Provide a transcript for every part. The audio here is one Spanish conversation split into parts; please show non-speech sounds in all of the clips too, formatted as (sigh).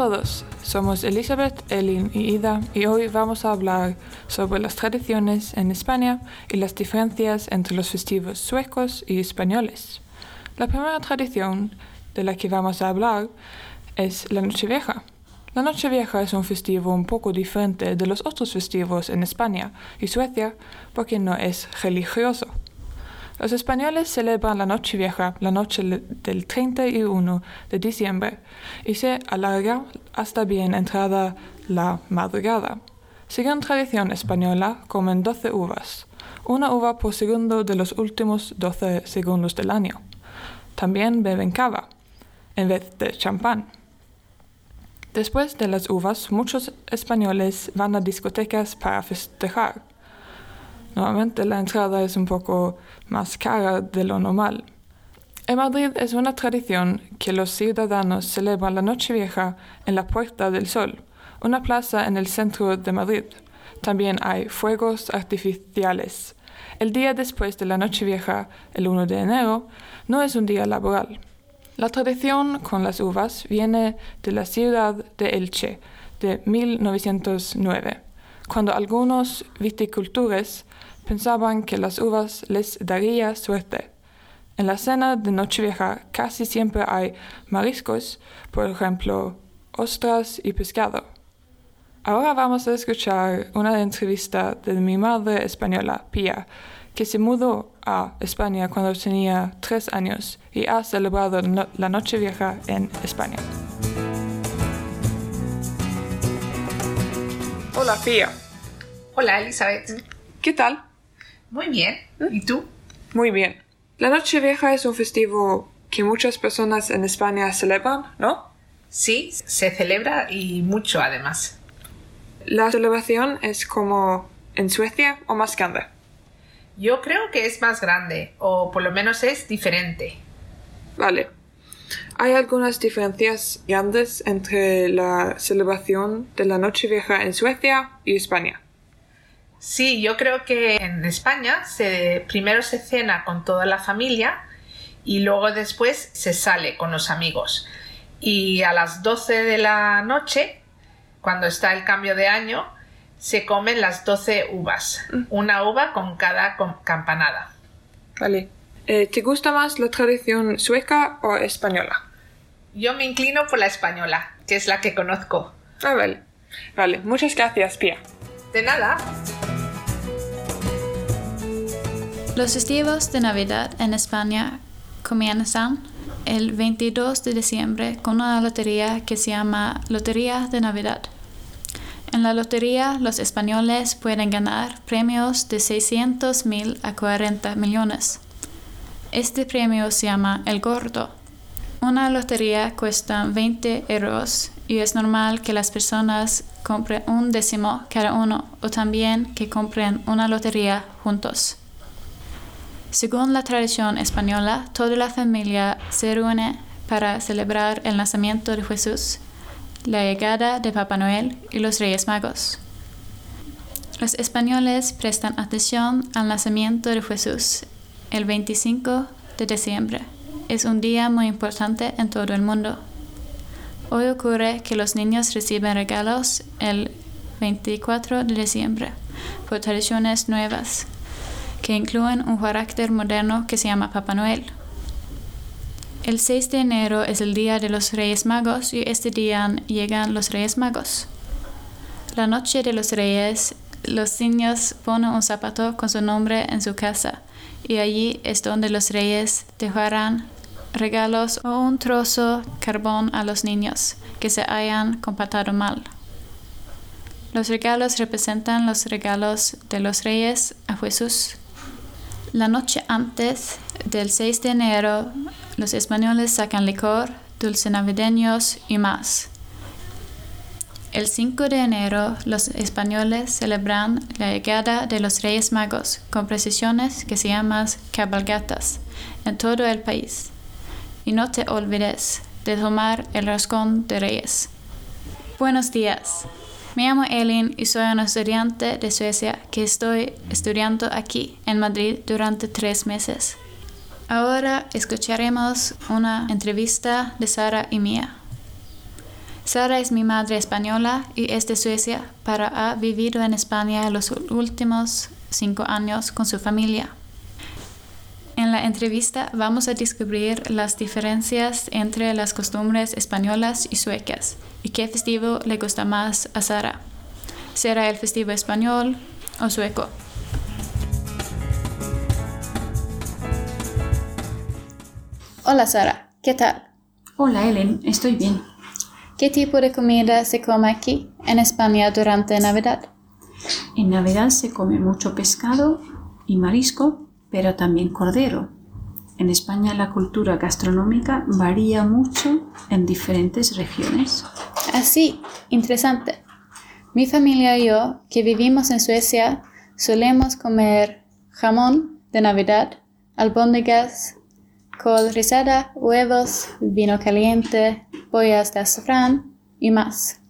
Todos, somos Elizabeth, Elin y Ida y hoy vamos a hablar sobre las tradiciones en España y las diferencias entre los festivos suecos y españoles. La primera tradición de la que vamos a hablar es la Nochevieja. La Nochevieja es un festivo un poco diferente de los otros festivos en España y Suecia porque no es religioso. Los españoles celebran la Nochevieja la noche del 31 de diciembre y se alarga hasta bien entrada la madrugada. Según tradición española, comen 12 uvas, una uva por segundo de los últimos 12 segundos del año. También beben cava, en vez de champán. Después de las uvas, muchos españoles van a discotecas para festejar. Normalmente la entrada es un poco más cara de lo normal. En Madrid es una tradición que los ciudadanos celebran la Nochevieja en la Puerta del Sol, una plaza en el centro de Madrid. También hay fuegos artificiales. El día después de la Nochevieja, el 1 de enero, no es un día laboral. La tradición con las uvas viene de la ciudad de Elche, de 1909, cuando algunos viticultores pensaban que las uvas les daría suerte. En la cena de Nochevieja casi siempre hay mariscos, por ejemplo, ostras y pescado. Ahora vamos a escuchar una entrevista de mi madre española, Pia, que se mudó a España cuando tenía tres años y ha celebrado la Nochevieja en España. Hola, Pia. Hola, Elizabeth. ¿Qué tal? Muy bien. ¿Y tú? Muy bien. La Nochevieja es un festivo que muchas personas en España celebran, ¿no? Sí, se celebra y mucho además. ¿La celebración es como en Suecia o más grande? Yo creo que es más grande, o por lo menos es diferente. Vale. ¿Hay algunas diferencias grandes entre la celebración de la Nochevieja en Suecia y España? Sí, yo creo que en España se, primero se cena con toda la familia y luego después se sale con los amigos. Y a las 12 de la noche, cuando está el cambio de año, se comen las 12 uvas, mm. una uva con cada campanada. Vale. Eh, ¿Te gusta más la tradición sueca o española? Yo me inclino por la española, que es la que conozco. Ah, vale. Vale, muchas gracias, Pia. De nada. Los festivos de Navidad en España comienzan el 22 de diciembre con una lotería que se llama Lotería de Navidad. En la lotería, los españoles pueden ganar premios de 600 mil a 40 millones. Este premio se llama El Gordo. Una lotería cuesta 20 euros y es normal que las personas compren un décimo cada uno o también que compren una lotería juntos. Según la tradición española, toda la familia se reúne para celebrar el nacimiento de Jesús, la llegada de Papá Noel y los Reyes Magos. Los españoles prestan atención al nacimiento de Jesús el 25 de diciembre. Es un día muy importante en todo el mundo. Hoy ocurre que los niños reciben regalos el 24 de diciembre por tradiciones nuevas que incluyen un carácter moderno que se llama Papá Noel. El 6 de enero es el día de los Reyes Magos y este día llegan los Reyes Magos. La noche de los Reyes, los niños ponen un zapato con su nombre en su casa y allí es donde los Reyes dejarán regalos o un trozo carbón a los niños que se hayan comportado mal. Los regalos representan los regalos de los reyes a Jesús la noche antes del 6 de enero, los españoles sacan licor, dulces navideños y más. El 5 de enero, los españoles celebran la llegada de los Reyes Magos con precisiones que se llaman cabalgatas en todo el país. Y no te olvides de tomar el rascón de Reyes. Buenos días. Me llamo Elin y soy una estudiante de Suecia que estoy estudiando aquí en Madrid durante tres meses. Ahora escucharemos una entrevista de Sara y Mía. Sara es mi madre española y es de Suecia, pero ha vivido en España los últimos cinco años con su familia. En la entrevista vamos a descubrir las diferencias entre las costumbres españolas y suecas y qué festivo le gusta más a Sara. ¿Será el festivo español o sueco? Hola Sara, ¿qué tal? Hola Ellen, estoy bien. ¿Qué tipo de comida se come aquí, en España, durante Navidad? En Navidad se come mucho pescado y marisco, pero también cordero. En España la cultura gastronómica varía mucho en diferentes regiones. Así, interesante. Mi familia y yo, que vivimos en Suecia, solemos comer jamón de Navidad, albóndigas, col rizada, huevos, vino caliente, pollas de azafrán y más.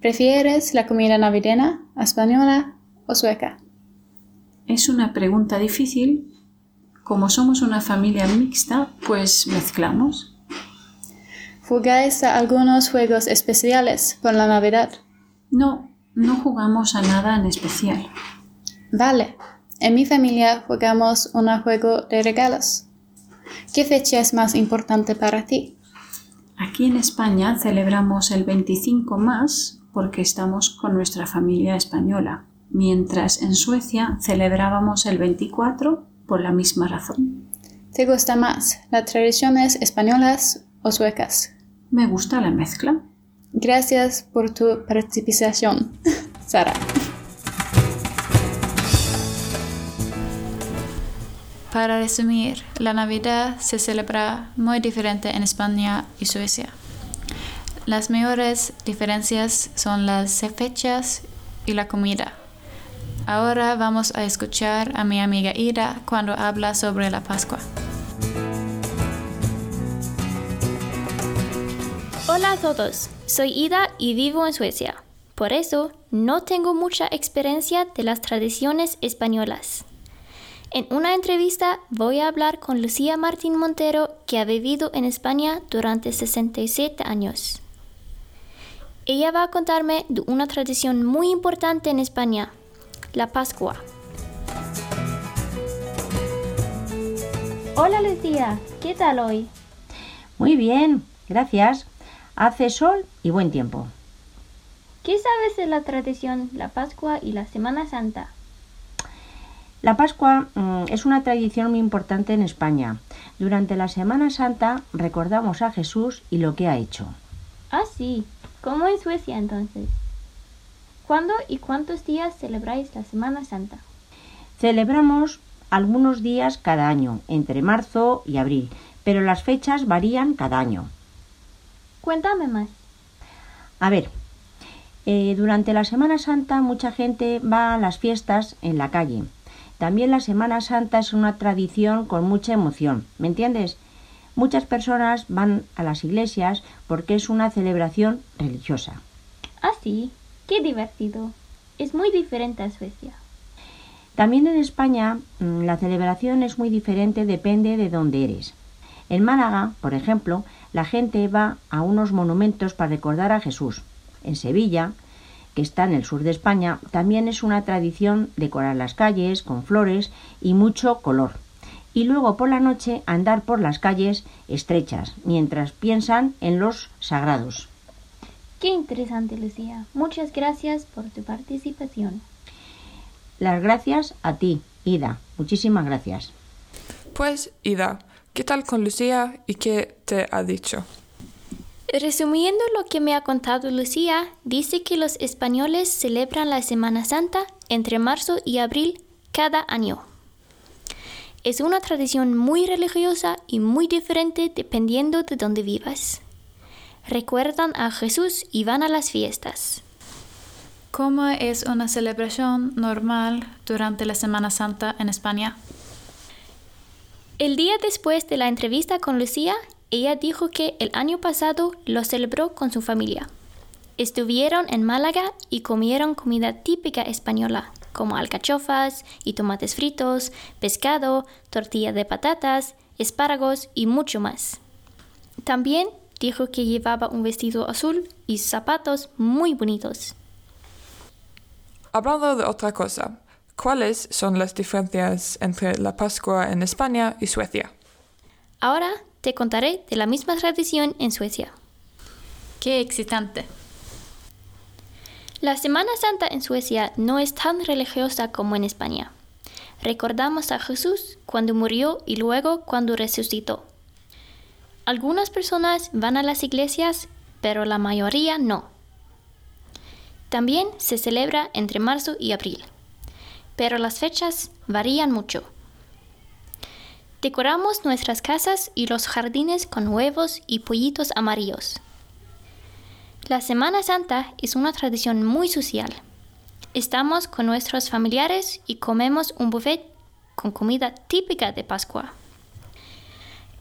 ¿Prefieres la comida navideña, española o sueca? Es una pregunta difícil. Como somos una familia mixta, pues mezclamos. ¿Jugáis a algunos juegos especiales por la Navidad? No, no jugamos a nada en especial. Vale. En mi familia jugamos un juego de regalos. ¿Qué fecha es más importante para ti? Aquí en España celebramos el 25 más porque estamos con nuestra familia española, mientras en Suecia celebrábamos el 24 por la misma razón. ¿Te gusta más las tradiciones españolas o suecas? Me gusta la mezcla. Gracias por tu participación, (laughs) Sara. Para resumir, la Navidad se celebra muy diferente en España y Suecia. Las mayores diferencias son las fechas y la comida. Ahora vamos a escuchar a mi amiga Ida cuando habla sobre la Pascua. Hola a todos, soy Ida y vivo en Suecia. Por eso no tengo mucha experiencia de las tradiciones españolas. En una entrevista voy a hablar con Lucía Martín Montero, que ha vivido en España durante 67 años. Ella va a contarme de una tradición muy importante en España, la Pascua. Hola Lucía, ¿qué tal hoy? Muy bien, gracias. Hace sol y buen tiempo. ¿Qué sabes de la tradición, la Pascua y la Semana Santa? La Pascua mm, es una tradición muy importante en España. Durante la Semana Santa recordamos a Jesús y lo que ha hecho. Ah, sí. ¿Cómo en Suecia entonces? ¿Cuándo y cuántos días celebráis la Semana Santa? Celebramos algunos días cada año, entre marzo y abril, pero las fechas varían cada año. Cuéntame más. A ver, eh, durante la Semana Santa mucha gente va a las fiestas en la calle. También la Semana Santa es una tradición con mucha emoción, ¿me entiendes? Muchas personas van a las iglesias porque es una celebración religiosa. Ah, sí, qué divertido. Es muy diferente a Suecia. También en España mm, la celebración es muy diferente, depende de dónde eres. En Málaga, por ejemplo, la gente va a unos monumentos para recordar a Jesús. En Sevilla, que está en el sur de España, también es una tradición decorar las calles con flores y mucho color. Y luego por la noche andar por las calles estrechas, mientras piensan en los sagrados. Qué interesante, Lucía. Muchas gracias por tu participación. Las gracias a ti, Ida. Muchísimas gracias. Pues, Ida, ¿qué tal con Lucía y qué te ha dicho? Resumiendo lo que me ha contado Lucía, dice que los españoles celebran la Semana Santa entre marzo y abril cada año. Es una tradición muy religiosa y muy diferente dependiendo de dónde vivas. Recuerdan a Jesús y van a las fiestas. ¿Cómo es una celebración normal durante la Semana Santa en España? El día después de la entrevista con Lucía, ella dijo que el año pasado lo celebró con su familia. Estuvieron en Málaga y comieron comida típica española, como alcachofas y tomates fritos, pescado, tortilla de patatas, espárragos y mucho más. También dijo que llevaba un vestido azul y zapatos muy bonitos. Hablando de otra cosa, ¿cuáles son las diferencias entre la Pascua en España y Suecia? Ahora te contaré de la misma tradición en Suecia. ¡Qué excitante! La Semana Santa en Suecia no es tan religiosa como en España. Recordamos a Jesús cuando murió y luego cuando resucitó. Algunas personas van a las iglesias, pero la mayoría no. También se celebra entre marzo y abril, pero las fechas varían mucho. Decoramos nuestras casas y los jardines con huevos y pollitos amarillos. La Semana Santa es una tradición muy social. Estamos con nuestros familiares y comemos un buffet con comida típica de Pascua.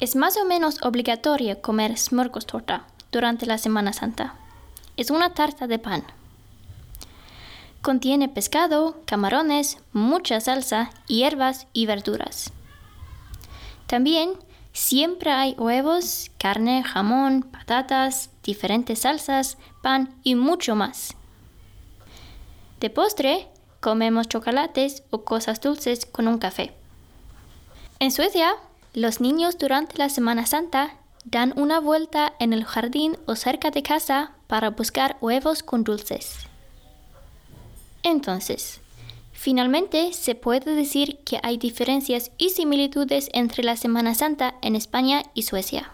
Es más o menos obligatorio comer smörgåstorta durante la Semana Santa. Es una tarta de pan. Contiene pescado, camarones, mucha salsa, hierbas y verduras. También siempre hay huevos, carne, jamón, patatas, diferentes salsas, pan y mucho más. De postre, comemos chocolates o cosas dulces con un café. En Suecia, los niños durante la Semana Santa dan una vuelta en el jardín o cerca de casa para buscar huevos con dulces. Entonces, finalmente se puede decir que hay diferencias y similitudes entre la Semana Santa en España y Suecia.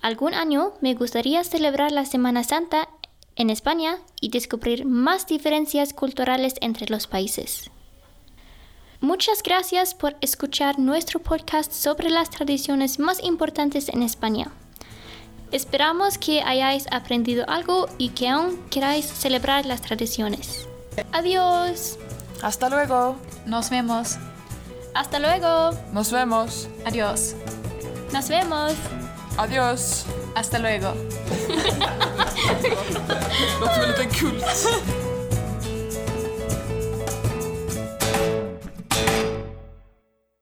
Algún año me gustaría celebrar la Semana Santa en España y descubrir más diferencias culturales entre los países. Muchas gracias por escuchar nuestro podcast sobre las tradiciones más importantes en España. Esperamos que hayáis aprendido algo y que aún queráis celebrar las tradiciones. Adiós. Hasta luego. Nos vemos. Hasta luego. Nos vemos. Adiós. Nos vemos. Adiós. Hasta luego. Låter väldigt kul.